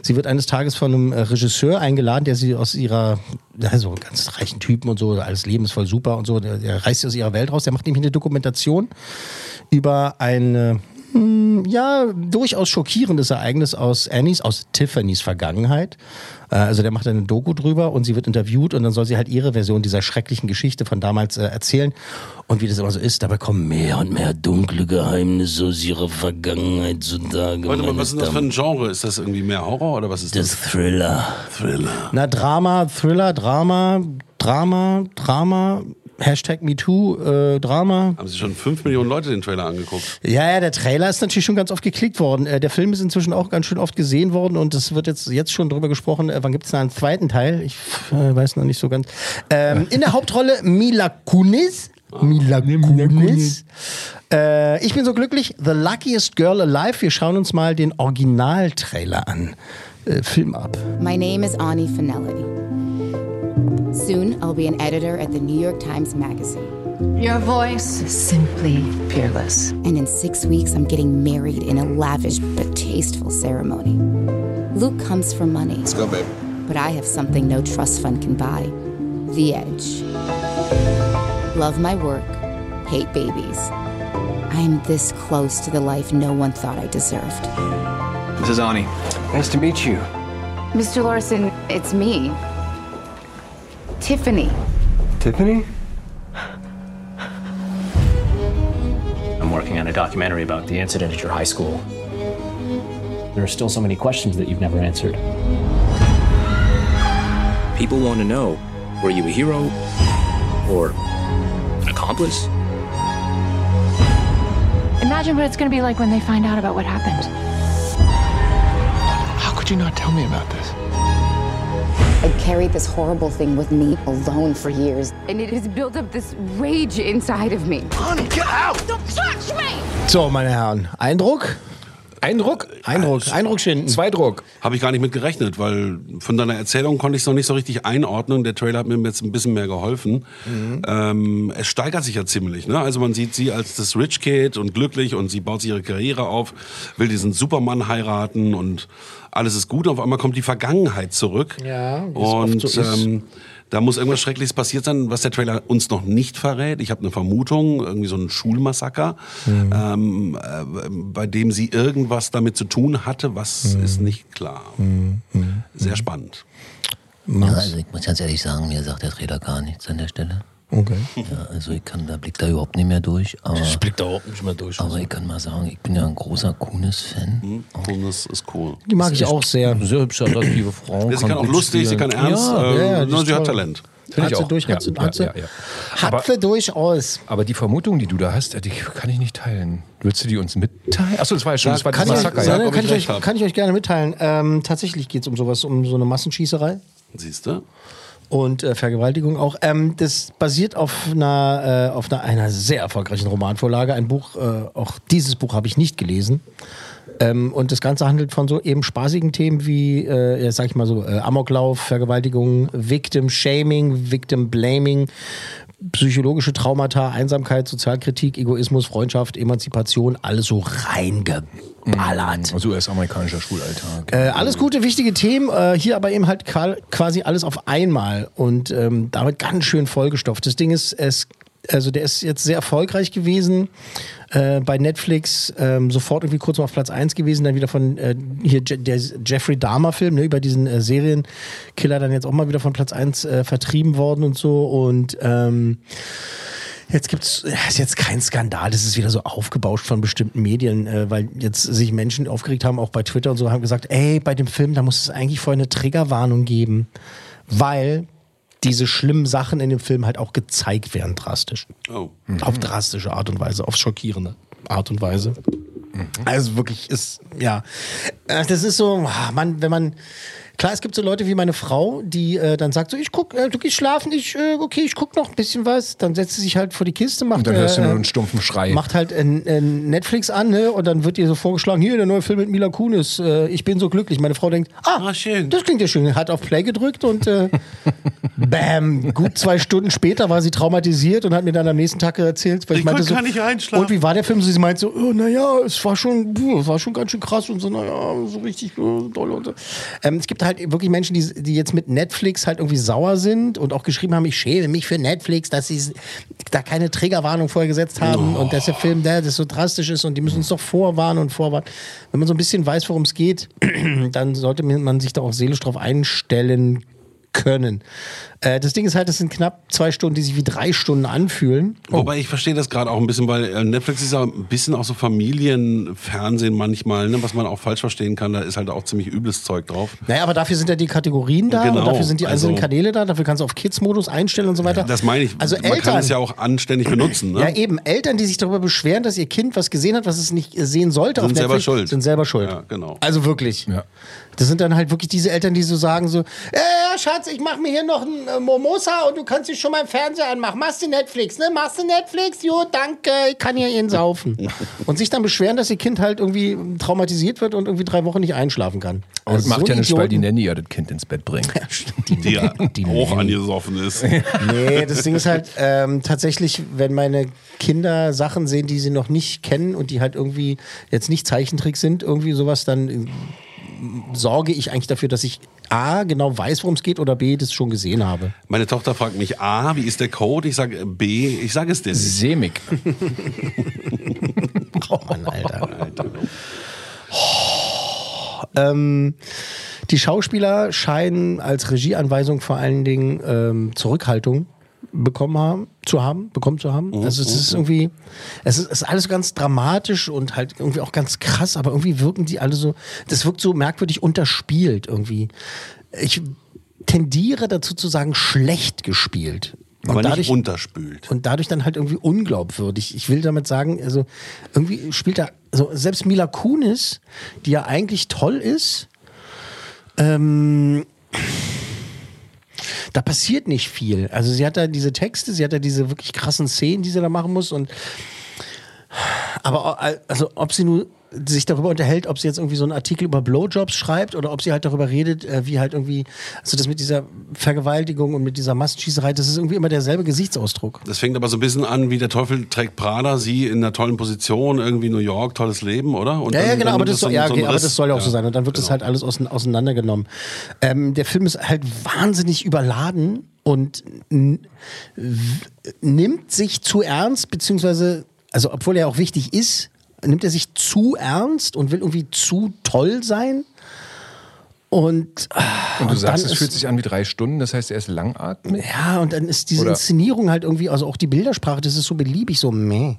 Sie wird eines Tages von einem äh, Regisseur eingeladen, der sie aus ihrer, ja, so ganz reichen Typen und so, alles Leben ist voll super und so, der, der reißt sie aus ihrer Welt raus. Der macht nämlich eine Dokumentation über eine ja, durchaus schockierendes Ereignis aus Annies, aus Tiffany's Vergangenheit. Äh, Also der macht eine Doku drüber und sie wird interviewt und dann soll sie halt ihre Version dieser schrecklichen Geschichte von damals äh, erzählen. Und wie das immer so ist, dabei kommen mehr und mehr dunkle Geheimnisse aus ihrer Vergangenheit zutage. Warte mal, was ist denn das für ein Genre? Ist das irgendwie mehr Horror oder was ist das? Das Thriller. Thriller. Na, Drama, Thriller, Drama, Drama, Drama, Hashtag MeToo, äh, Drama. Haben sich schon fünf Millionen Leute den Trailer angeguckt? Ja, ja, der Trailer ist natürlich schon ganz oft geklickt worden. Äh, der Film ist inzwischen auch ganz schön oft gesehen worden und es wird jetzt, jetzt schon drüber gesprochen, äh, wann gibt es da einen zweiten Teil? Ich äh, weiß noch nicht so ganz. Ähm, in der Hauptrolle Mila Kunis. Mila Kunis. Äh, ich bin so glücklich. The Luckiest Girl Alive. Wir schauen uns mal den Originaltrailer an. Äh, Film ab. My name is Ani Finelli. Soon, I'll be an editor at the New York Times Magazine. Your voice is simply peerless. And in six weeks, I'm getting married in a lavish but tasteful ceremony. Luke comes for money. Let's go, babe. But I have something no trust fund can buy the edge. Love my work, hate babies. I am this close to the life no one thought I deserved. Mrs. Ani, nice to meet you. Mr. Larson, it's me. Tiffany. Tiffany? I'm working on a documentary about the incident at your high school. There are still so many questions that you've never answered. People want to know were you a hero or an accomplice? Imagine what it's going to be like when they find out about what happened. How could you not tell me about this? I carried this horrible thing with me alone for years, and it has built up this rage inside of me. Honey, get out! Don't touch me! So, meine Herren, Eindruck? Eindruck? Eindruck, Eindruck schinden. Zweidruck. Habe ich gar nicht mit gerechnet, weil von deiner Erzählung konnte ich es noch nicht so richtig einordnen. Der Trailer hat mir jetzt ein bisschen mehr geholfen. Ähm, es steigert sich ja ziemlich. Ne? Also man sieht sie als das Rich Kid und glücklich und sie baut sich ihre Karriere auf, will diesen Supermann heiraten und alles ist gut. Auf einmal kommt die Vergangenheit zurück. Ja, und so ist. ähm, da muss irgendwas Schreckliches passiert sein, was der Trailer uns noch nicht verrät. Ich habe eine Vermutung, irgendwie so ein Schulmassaker, Mhm. ähm, äh, bei dem sie irgendwas damit zu tun hatte, was Mhm. ist nicht klar. Sehr spannend. Ja, also ich muss ganz ehrlich sagen, mir sagt der Trailer gar nichts an der Stelle. Okay. Ja, also ich kann, da blickt da überhaupt nicht mehr durch. Aber, Ich blick da überhaupt nicht mehr durch. aber ich kann mal sagen, ich bin ja ein großer Kunis-Fan. Kunis ist cool. Die mag ich auch sehr. Sehr hübsche, attraktive Frau. Ja, sie kann auch lustig, sie spielen. kann ernst, Ja, äh, ja, ja, ist sie hat. Talent. Finde Hat ich sie durch, hat sie, hat sie. Hat sie durchaus. Aber die Vermutung, die du da hast, die kann ich nicht teilen. Willst du die uns mitteilen? Achso, das war ja schon, das war kann, das ich, Massaker. ja, Ja. kann, ich euch, kann ich euch gerne mitteilen. Ähm, tatsächlich geht es um sowas, um so eine Massenschießerei Siehst du? Und äh, Vergewaltigung auch. Ähm, das basiert auf einer, äh, auf einer, einer sehr erfolgreichen Romanvorlage. Ein Buch, äh, auch dieses Buch habe ich nicht gelesen. Ähm, und das Ganze handelt von so eben spaßigen Themen wie, äh, sag ich mal so, äh, Amoklauf, Vergewaltigung, Victim Shaming, Victim Blaming, psychologische Traumata, Einsamkeit, Sozialkritik, Egoismus, Freundschaft, Emanzipation, alles so reingeballert. Also US-amerikanischer Schulalltag. Äh, alles gute, wichtige Themen, äh, hier aber eben halt quasi alles auf einmal und ähm, damit ganz schön vollgestopft. Das Ding ist, es, also der ist jetzt sehr erfolgreich gewesen äh, bei Netflix, ähm, sofort irgendwie kurz mal auf Platz 1 gewesen, dann wieder von äh, hier Je der Jeffrey Dahmer-Film, ne, über diesen äh, Serienkiller dann jetzt auch mal wieder von Platz 1 äh, vertrieben worden und so. Und ähm, Jetzt gibt's ist jetzt kein Skandal, das ist wieder so aufgebauscht von bestimmten Medien, äh, weil jetzt sich Menschen aufgeregt haben, auch bei Twitter und so, haben gesagt, ey, bei dem Film, da muss es eigentlich vorher eine Triggerwarnung geben, weil diese schlimmen Sachen in dem Film halt auch gezeigt werden, drastisch. Oh. Auf drastische Art und Weise, auf schockierende Art und Weise. Also wirklich ist, ja. Äh, Das ist so, ah, man, wenn man. Klar, es gibt so Leute wie meine Frau, die äh, dann sagt so, ich guck, äh, du gehst schlafen, ich, äh, okay, ich guck noch ein bisschen was. Dann setzt sie sich halt vor die Kiste, macht, Und dann hörst du äh, nur einen stumpfen Schrei. macht halt äh, äh, Netflix an, ne? Und dann wird ihr so vorgeschlagen, hier, der neue Film mit Mila Kunis, äh, ich bin so glücklich. Meine Frau denkt, ah, schön. das klingt ja schön. Hat auf Play gedrückt und äh, bam, gut zwei Stunden später war sie traumatisiert und hat mir dann am nächsten Tag erzählt, weil ich, Ich meinte konnte so, gar nicht einschlafen. und wie war der Film? Sie meinte so, oh, naja, es war schon, es war schon ganz schön krass und so, naja, so richtig äh, doll und so. Ähm, es gibt halt wirklich Menschen, die, die jetzt mit Netflix halt irgendwie sauer sind und auch geschrieben haben, ich schäme mich für Netflix, dass sie da keine Triggerwarnung vorher gesetzt haben Oh. und dass der Film der das so drastisch ist und die müssen uns doch vorwarnen und vorwarnen. Wenn man so ein bisschen weiß, worum es geht, dann sollte man sich da auch seelisch drauf einstellen können. Äh, das Ding ist halt, das sind knapp zwei Stunden, die sich wie drei Stunden anfühlen. Wobei ich verstehe das gerade auch ein bisschen, weil äh, Netflix ist ja ein bisschen auch so Familienfernsehen manchmal, ne, was man auch falsch verstehen kann. Da ist halt auch ziemlich übles Zeug drauf. Naja, aber dafür sind ja die Kategorien da Genau, und dafür sind die einzelnen also- Kanäle da, dafür kannst du auf Kids-Modus einstellen und so weiter. Das meine ich. Also man Eltern, kann es ja auch anständig benutzen. Ne? Ja, eben. Eltern, die sich darüber beschweren, dass ihr Kind was gesehen hat, was es nicht sehen sollte Sind auf selber Netflix, schuld. sind selber schuld. Ja, genau. Also wirklich. Das sind dann halt wirklich diese Eltern, die so sagen so, äh, Schatz, ich mach mir hier noch ein äh, Momosa und du kannst dich schon mal im Fernseher anmachen. Machst du Netflix, ne? Machst du Netflix? Jo, danke, ich kann hier ihn saufen. und sich dann beschweren, dass ihr Kind halt irgendwie traumatisiert wird und irgendwie drei Wochen nicht einschlafen kann. Und Also macht so ja nicht, weil die Nanny ja das Kind ins Bett bringt. Die ja hoch angesoffen ist. Nee, das Ding ist halt ähm, tatsächlich, wenn meine Kinder Sachen sehen, die sie noch nicht kennen und die halt irgendwie jetzt nicht Zeichentrick sind, irgendwie sowas, dann äh, sorge ich eigentlich dafür, dass ich A, genau weiß, worum es geht oder B, das schon gesehen habe. Meine Tochter fragt mich A, wie ist der Code? Ich sage B, ich sage es dir. Semig. oh Mann, Alter. Ähm, die Schauspieler scheinen als Regieanweisung vor allen Dingen ähm, Zurückhaltung bekommen haben, zu haben, bekommen zu haben. Also es ist irgendwie, es ist, ist alles ganz dramatisch und halt irgendwie auch ganz krass, aber irgendwie wirken die alle so, das wirkt so merkwürdig unterspielt irgendwie. Ich tendiere dazu zu sagen, schlecht gespielt. Aber nicht unterspült. Und dadurch dann halt irgendwie unglaubwürdig. Ich will damit sagen, also irgendwie spielt da, also selbst Mila Kunis, die ja eigentlich toll ist, ähm, da passiert nicht viel. Also sie hat da diese Texte, sie hat da diese wirklich krassen Szenen, die sie da machen muss und aber also ob sie nur sich darüber unterhält, ob sie jetzt irgendwie so einen Artikel über Blowjobs schreibt oder ob sie halt darüber redet, äh, wie halt irgendwie, also das mit dieser Vergewaltigung und mit dieser Massenschießerei, das ist irgendwie immer derselbe Gesichtsausdruck. Das fängt aber so ein bisschen an, wie der Teufel trägt Prada, sie in einer tollen Position, irgendwie New York, tolles Leben, oder? Und ja, ja, genau, aber das, soll, so ja, so okay, aber das soll ja auch so Ja, sein. Und dann wird das genau. halt alles ausein- auseinandergenommen. Ähm, der Film ist halt wahnsinnig überladen und nimmt sich zu ernst, beziehungsweise, also obwohl er auch wichtig ist, nimmt er sich zu ernst und will irgendwie zu toll sein. Und, ah, Und du und sagst, es fühlt sich an wie drei Stunden, das heißt, er ist langatmig? Ja, und dann ist diese Oder- Inszenierung halt irgendwie, also auch die Bildersprache, das ist so beliebig, so meh.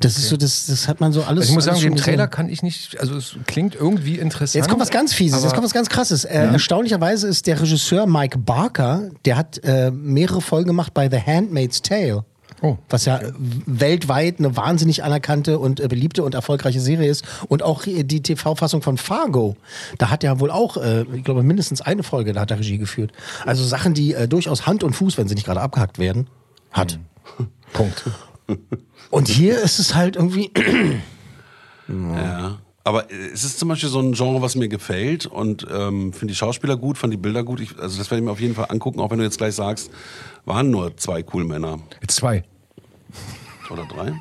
Das ist so, das, das hat man so alles. Also ich muss sagen, den Trailer kann ich nicht, also es klingt irgendwie interessant. Jetzt kommt was ganz Fieses, jetzt kommt was ganz Krasses. Äh, Erstaunlicherweise ist der Regisseur Mike Barker, der hat äh, mehrere Folgen gemacht bei The Handmaid's Tale. Oh, was ja w- weltweit eine wahnsinnig anerkannte und äh, beliebte und erfolgreiche Serie ist. Und auch die TV-Fassung von Fargo. Da hat er wohl auch, äh, ich glaube, mindestens eine Folge, da hat er Regie geführt. Also Sachen, die äh, durchaus Hand und Fuß, wenn sie nicht gerade abgehackt werden, hat. Punkt. Und hier ist es halt irgendwie. Ja. Aber äh, es ist zum Beispiel so ein Genre, was mir gefällt und ähm, finde die Schauspieler gut, fand die Bilder gut. Ich, also das werde ich mir auf jeden Fall angucken, auch wenn du jetzt gleich sagst, waren nur zwei cool Männer. Zwei. Oder drei?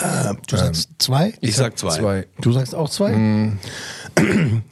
Äh, du sagst zwei? Ich sag zwei. Du sagst auch zwei? Mm.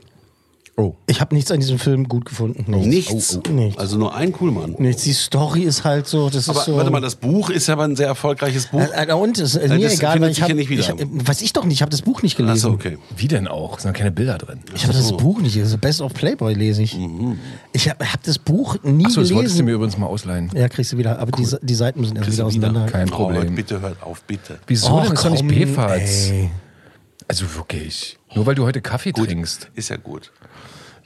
Oh. Ich habe nichts an diesem Film gut gefunden. Nichts. Oh, oh. Nichts. Also nur ein Coolmann. Nichts. Die Story ist halt so, das Aber ist so. warte mal, das Buch ist ja aber ein sehr erfolgreiches Buch. Äh, äh, und ist äh, mir das egal, weil ich habe, nicht wieder. ich, äh, weiß ich doch nicht, ich habe das Buch nicht gelesen. Achso, okay. Wie denn auch? Es sind keine Bilder drin. Ich habe das Buch nicht, also Best of Playboy lese ich. Mhm. Ich habe hab das Buch nie Achso, das wolltest du gelesen. mir übrigens mal ausleihen. Ja, kriegst du wieder, aber die, die Seiten müssen erst wieder du wieder? auseinander. Kein Oh, Problem. bitte hört auf, bitte. Wieso Och, denn? Ist doch nicht. Also wirklich. Nur weil du heute Kaffee trinkst. Ist ja gut.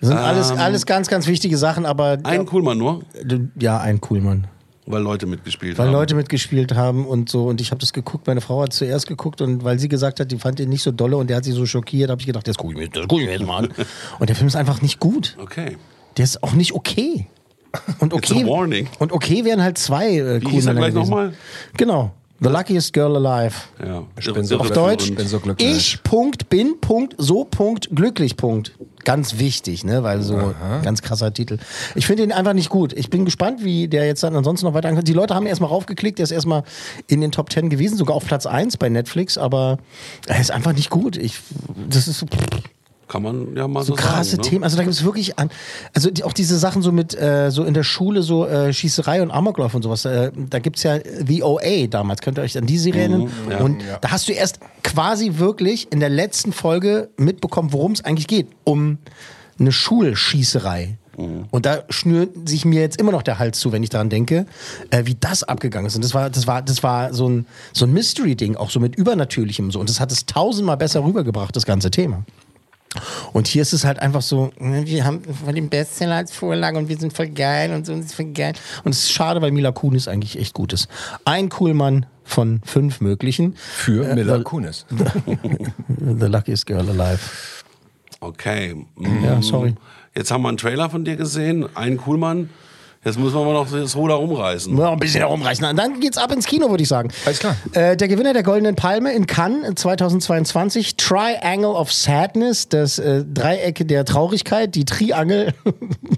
Das sind alles, Ähm, alles ganz, ganz wichtige Sachen, aber Ein Coolmann nur, ja, ein Coolmann. weil Leute mitgespielt Weil haben. Leute mitgespielt haben und so. Und ich habe das geguckt. Meine Frau hat zuerst geguckt und weil sie gesagt hat, die fand ihn nicht so dolle und der hat sie so schockiert, habe ich gedacht, das gucke ich, mir- das guck ich mir jetzt mal an. Und der Film ist einfach nicht gut. Okay. Der ist auch nicht okay. Und It's a okay, warning. und okay wären halt zwei äh, Wie hieß er Coolmänner gleich nochmal? Genau. The luckiest girl alive. Ja. Ich bin so Auf glücklich. Deutsch, Ich bin so glücklich. ich, Punkt, bin, Punkt, so, Punkt, glücklich, Punkt. Ganz wichtig, ne, weil so ganz krasser Titel. Ich finde ihn einfach nicht gut. Ich bin gespannt, wie der jetzt dann ansonsten noch weiter ankommt. Die Leute haben erstmal raufgeklickt, der ist erstmal in den Top 10 gewesen, sogar auf Platz 1 bei Netflix, aber er ist einfach nicht gut. Ich, das ist so, Kann man ja mal so, so krasse sagen, ne? Themen. Also da gibt es wirklich an, also die, auch diese Sachen so mit äh, so in der Schule so äh, Schießerei und Amoklauf und sowas. Äh, da gibt es ja The OA damals. Könnt ihr euch an die Serie erinnern? Mhm, ja. Und Ja. da hast du erst quasi wirklich in der letzten Folge mitbekommen, worum es eigentlich geht. Um eine Schulschießerei. Mhm. Und da schnürt sich mir jetzt immer noch der Hals zu, wenn ich daran denke, äh, wie das abgegangen ist. Und das war, das war, das war so ein, so ein Mystery-Ding, auch so mit Übernatürlichem so. Und das hat es tausendmal besser rübergebracht, das ganze Thema. Und hier ist es halt einfach so, ne, wir haben voll den Bestseller als Vorlage und wir sind voll geil und so und es ist voll geil. Und es ist schade, weil Mila Kunis eigentlich echt gut ist. Ein Coolmann von fünf möglichen. Für Mila the, Kunis. the luckiest girl alive. Okay. Ja, Mm, sorry. Jetzt haben wir einen Trailer von dir gesehen, einen Coolmann. Jetzt müssen wir mal noch das Ruder rumreißen. Ja, ein bisschen herumreißen. Und dann geht's ab ins Kino, würde ich sagen. Alles klar. Äh, der Gewinner der Goldenen Palme in Cannes 2022, Triangle of Sadness, das äh, Dreiecke der Traurigkeit, die Triangel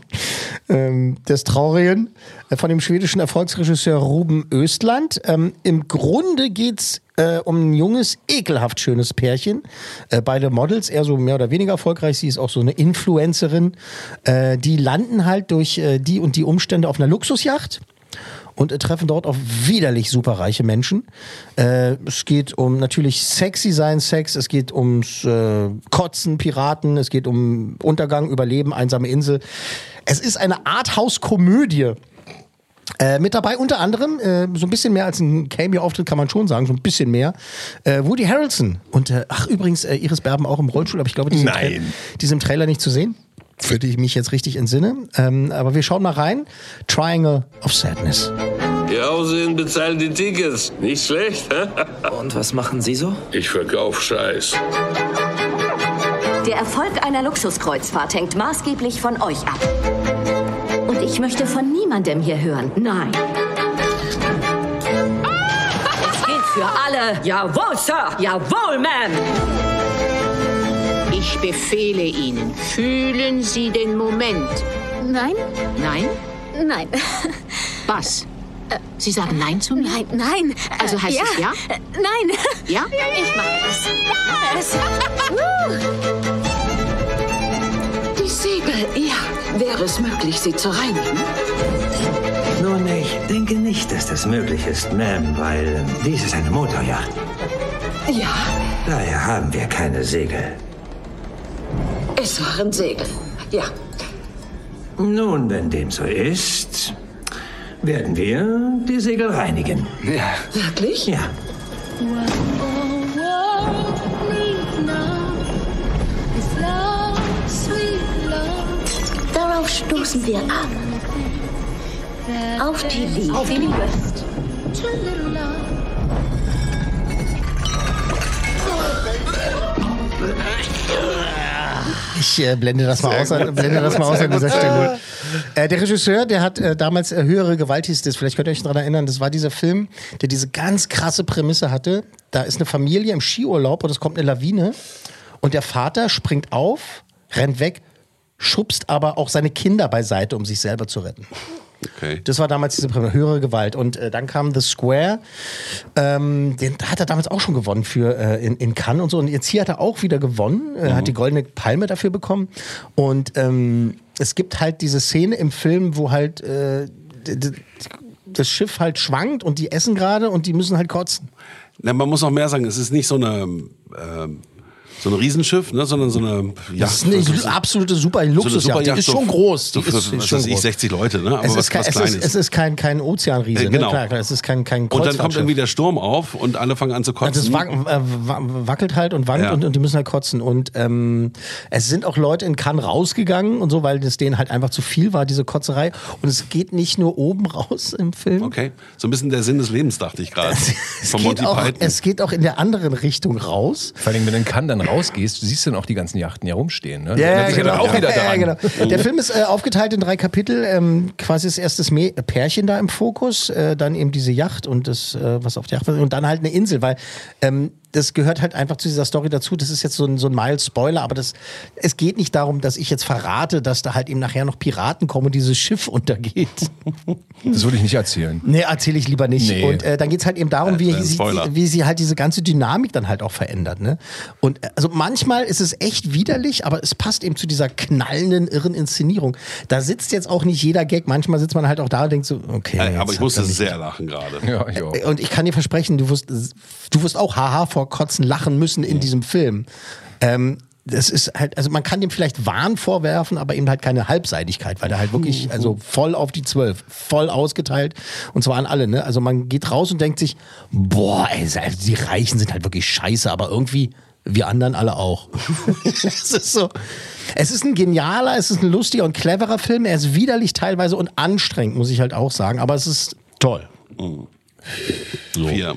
ähm, des Traurigen, äh, von dem schwedischen Erfolgsregisseur Ruben Östland. Ähm, Im Grunde geht's äh, um ein junges, ekelhaft schönes Pärchen. Äh, beide Models, eher so mehr oder weniger erfolgreich. Sie ist auch so eine Influencerin. Äh, die landen halt durch äh, die und die Umstände auf einer Luxusjacht und äh, treffen dort auf widerlich superreiche Menschen. Äh, es geht um natürlich sexy sein, Sex, es geht ums äh, Kotzen, Piraten, es geht um Untergang, Überleben, einsame Insel. Es ist eine Arthouse-Komödie. Äh, mit dabei unter anderem, äh, so ein bisschen mehr als ein Cameo-Auftritt kann man schon sagen, so ein bisschen mehr, äh, Woody Harrelson. Und äh, ach übrigens, äh, Iris Berben auch im Rollstuhl, aber ich glaube, die ist im, Tra Nein. die ist im Trailer nicht zu sehen. Für die ich mich jetzt richtig entsinne. Ähm, aber wir schauen mal rein. Triangle of Sadness. Ihr Aussehen bezahlt die Tickets. Nicht schlecht, hä? Und was machen Sie so? Ich verkauf Scheiß. Der Erfolg einer Luxuskreuzfahrt hängt maßgeblich von euch ab. Ich möchte von niemandem hier hören. Nein. Es gilt für alle. Jawohl, Sir. Jawohl, Ma'am. Ich befehle Ihnen, fühlen Sie den Moment. Nein? Nein? Nein. Was? Sie sagen Nein zu mir? Nein, nein. Also heißt ja. es ja? Nein. Ja? Ich mache das. Die Segel, ja. Wäre es möglich, sie zu reinigen? Nun, ich denke nicht, dass das möglich ist, Ma'am, weil dies ist eine Motorjacht. Ja, Daher haben wir keine Segel. es waren Segel. Ja. Nun, wenn dem so ist, werden wir die Segel reinigen. Ja. Wirklich? Ja. Darauf stoßen wir an. Auf die Liebe. Auf die Liebe. Ich äh, blende das mal aus, an- blende das mal aus an dieser Stelle. Äh, der Regisseur, der hat äh, damals äh, höhere Gewalt hieß das, vielleicht könnt ihr euch daran erinnern, das war dieser Film, der diese ganz krasse Prämisse hatte. Da ist eine Familie im Skiurlaub und es kommt eine Lawine und der Vater springt auf, rennt weg, schubst aber auch seine Kinder beiseite, um sich selber zu retten. Okay. Das war damals diese Prämisse, höhere Gewalt. Und äh, dann kam The Square. Ähm, den hat er damals auch schon gewonnen für äh, in, in Cannes und so. Und jetzt hier hat er auch wieder gewonnen, äh, hat die goldene Palme dafür bekommen. Und ähm, es gibt halt diese Szene im Film, wo halt äh, das Schiff halt schwankt und die essen gerade und die müssen halt kotzen. Na, man muss noch mehr sagen, es ist nicht so eine ähm, so ein Riesenschiff, ne, sondern so eine Das ist eine absolute super Luxusjacht. Die ist schon groß. Die So ist, für, ist schon groß. 60 Leute, ne? Aber es, was, ist kein, was es, Kleines. ist, es ist kein, kein Ozeanriese. Äh, genau. Ne? Klar, klar, es ist kein, kein und dann kommt irgendwie der Sturm auf und alle fangen an zu kotzen. wac äh, wa- wackelt halt und wankt Ja. und, und die müssen halt kotzen. Und ähm, es sind auch Leute in Cannes rausgegangen und so, weil das denen halt einfach zu viel war, diese Kotzerei. Und es geht nicht nur oben raus im Film. Okay, so ein bisschen der Sinn des Lebens, dachte ich gerade. Es Von geht, Monty auch, Python. es geht auch in der anderen Richtung raus. Vor allem, wenn du in Cannes dann rausgehst, du siehst dann auch die ganzen Yachten ja rumstehen. Ne? Ja, ja, genau. auch wieder Ja, genau. Der Film ist äh, aufgeteilt in drei Kapitel. Ähm, quasi das erste ist Me- Pärchen da im Fokus, äh, dann eben diese Yacht und das, äh, was auf der Yacht war, und dann halt eine Insel, weil ähm, das gehört halt einfach zu dieser Story dazu. Das ist jetzt so ein, so ein mild Spoiler, aber das, es geht nicht darum, dass ich jetzt verrate, dass da halt eben nachher noch Piraten kommen und dieses Schiff untergeht. Das würde ich nicht erzählen. Nee, erzähle ich lieber nicht. Nee. Und äh, dann geht's halt eben darum, wie, sie, wie sie halt diese ganze Dynamik dann halt auch verändert. Ne? Und äh, also manchmal ist es echt widerlich, aber es passt eben zu dieser knallenden, irren Inszenierung. Da sitzt jetzt auch nicht jeder Gag. Manchmal sitzt man halt auch da und denkt so, okay. Äh, aber ich musste sehr lachen gerade. Ja, ja. Und ich kann dir versprechen, du wirst, du wirst auch haha vor Kotzen lachen müssen in diesem Film. Ähm, das ist halt, also man kann dem vielleicht Wahn vorwerfen, aber eben halt keine Halbseitigkeit, weil der halt wirklich, also voll auf die Zwölf, voll ausgeteilt und zwar an alle, ne? Also man geht raus und denkt sich, boah, ey, also die Reichen sind halt wirklich scheiße, aber irgendwie wir anderen alle auch. es ist so, es ist ein genialer, es ist ein lustiger und cleverer Film, er ist widerlich teilweise und anstrengend, muss ich halt auch sagen, aber es ist toll. Vier.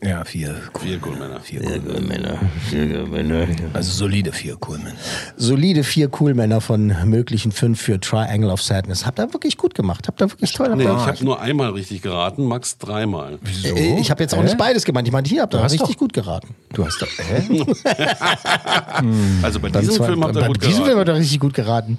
Ja, vier. Vier Coolmänner. Vier Männer. Vier Männer. Also solide vier Coolmänner. solide vier Coolmänner von möglichen fünf für Triangle of Sadness. Habt ihr wirklich gut gemacht. Habt ihr wirklich toll. Habt Nee, ihr- ich habe nur einmal richtig geraten, Max dreimal. Wieso? Äh, ich habe jetzt auch Hä? nicht beides gemeint. Ich meinte, hier habt ihr richtig doch- gut geraten. Du hast doch. Hä? Also bei diesem Film habt ihr bei gut diesem Film geraten. habt ihr richtig gut geraten.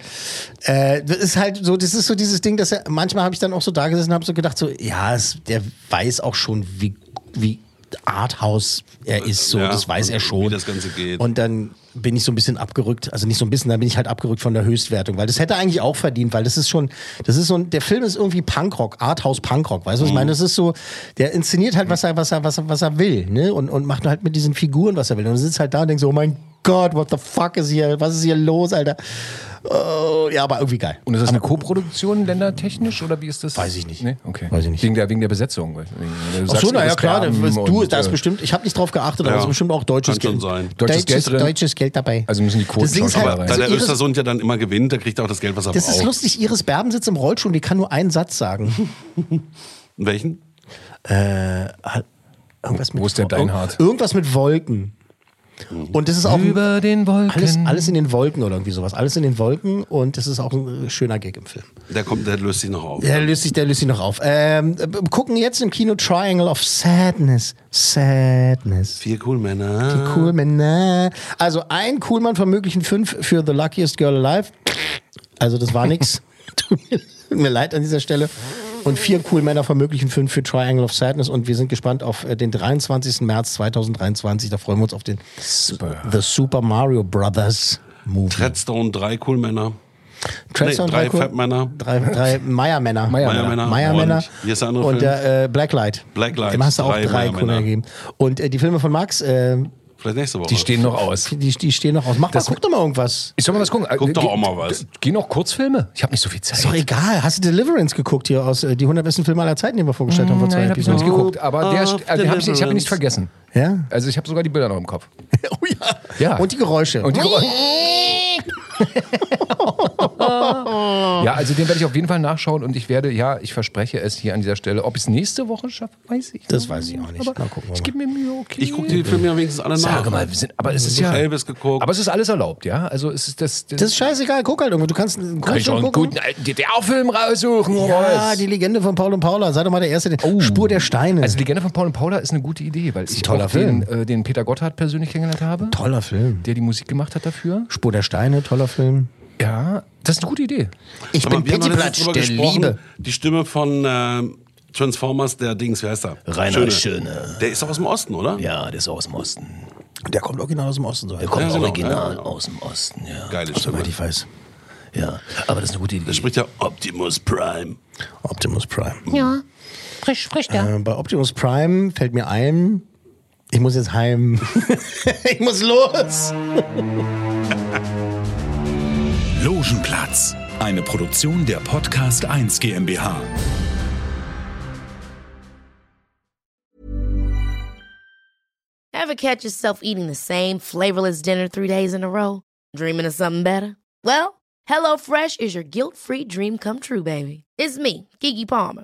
Äh, das ist halt so, das ist so dieses Ding, dass er, manchmal habe ich dann auch so da gesessen und habe so gedacht, so, ja, es, der weiß auch schon, wie, wie Arthouse er ist, so, Ja, das weiß er schon. wie das Ganze geht. Und dann bin ich so ein bisschen abgerückt, also nicht so ein bisschen, dann bin ich halt abgerückt von der Höchstwertung, weil das hätte er eigentlich auch verdient, weil das ist schon, das ist so ein, der Film ist irgendwie Punkrock, Arthouse Punkrock, weißt du, was ich meine? Das ist so, der inszeniert halt, was er, was er, was er, was er will, ne? Und, und macht halt mit diesen Figuren, was er will. Und du sitzt halt da und denkst so, oh mein Gott, what the fuck ist hier, was ist hier los, Alter? Oh, ja, aber irgendwie geil. Und ist das eine Co-Produktion ländertechnisch oder wie ist das? Weiß ich nicht. Nee? Okay. Weiß ich nicht. Wegen der, wegen der Besetzung. wegen- Ach so, naja, klar, das, du, und, da ist äh, bestimmt, ich habe nicht drauf geachtet, aber Ja, es ist bestimmt auch deutsches Geld. sein. Deutsches Geld drin? deutsches Geld dabei. Also müssen die Quoten Das Ding ist schon halt- dabei Da der Östersund ja dann immer gewinnt, der kriegt auch das Geld, was er Das ist braucht. lustig, Iris Berben sitzt im Rollstuhl und die kann nur einen Satz sagen. Welchen? äh, irgendwas mit Wo ist der Deinhard? Irgendwas mit Wolken. Und das ist auch Über den Wolken. alles, alles in den Wolken oder irgendwie sowas. Alles in den Wolken und das ist auch ein äh, schöner Gag im Film. Der kommt, der löst sich noch auf. Der löst sich, der löst sich noch auf. Ähm, äh, gucken jetzt im Kino Triangle of Sadness. Sadness. Vier Coolmänner. Cool, Männer. Also ein Coolmann von möglichen fünf für The Luckiest Girl Alive. Also das war nix. Tut mir leid an dieser Stelle. Und vier cool Männer von möglichen fünf für Triangle of Sadness. Und wir sind gespannt auf äh, den 23. März 2023. Da freuen wir uns auf den The Super Mario Brothers Movie. Treadstone, drei Coolmänner. Treadstone, nee, drei cool- Fettmänner. Drei, drei Meiermänner. Meiermänner. Meiermänner. Und hier ist der andere Und Film. der äh, Blacklight. Blacklight. Dem hast du auch Drei drei. Cool gegeben. Und äh, die Filme von Max, äh, Vielleicht nächste Woche. Die stehen noch aus. die, die stehen noch aus. Mach mal, guck doch mal irgendwas. Ich soll mal was gucken. Guck doch Geh- auch mal was. Geh noch Kurzfilme? Ich habe nicht so viel Zeit. Ist doch egal. Hast du Deliverance geguckt hier aus äh, die 100 besten Filme aller Zeiten, die wir vorgestellt haben vor zwei Nein, habe ich noch nicht Episoden? geguckt. Aber der, äh, den hab ich, ich habe ihn nicht vergessen. Ja? Also ich habe sogar die Bilder noch im Kopf. oh ja. Ja. Und die Geräusche. Und die Geräusche. ja, also den werde ich auf jeden Fall nachschauen und ich werde, ja, ich verspreche es hier an dieser Stelle. Ob ich es nächste Woche schaffe, weiß ich Das nicht. weiß ich auch nicht. Aber Na, gucken wir ich mal. gebe mir Mühe, okay. Ich gucke die Filme ja wenigstens alle nach. Sage mal, wir sind, aber es ist ja. Elvis geguckt. Aber es ist alles erlaubt, ja? Also es ist das. Das ist scheißegal. Guck halt irgendwo. Du kannst, kann kannst ich auch schon einen guten alten DDR-Film raussuchen, Ja, was? die Legende von Paul und Paula. Sei doch mal der Erste. Den Spur der Steine. Also Legende von Paul und Paula ist eine gute Idee, weil ich toller auch Film. Den, äh, den Peter Gotthard persönlich kennengelernt habe, toller Film. der die Musik gemacht hat dafür. Spur der Steine, toller Film. Ja, das ist eine gute Idee. Ich Aber bin drüber der gesprochen, Liebe. Die Stimme von ähm, Transformers, der Dings, wie heißt er? Rainer Schöne. Der ist doch aus dem Osten, oder? Ja, der ist aus dem Osten. Der kommt original aus dem Osten. So. Der kommt Ja, genau, original ja. aus dem Osten, ja. Geile Stimme. Soweit ich weiß. Ja, aber das ist eine gute Idee. Der spricht ja Optimus Prime. Optimus Prime. Ja, frisch, frisch da. Äh, bei Optimus Prime fällt mir ein, ich muss jetzt heim. ich muss los. Logenplatz, eine Produktion der Podcast 1 GmbH. Ever catch yourself eating the same flavorless dinner three days in a row? Dreaming of something better? Well, HelloFresh is your guilt-free dream come true, baby. It's me, Kiki Palmer.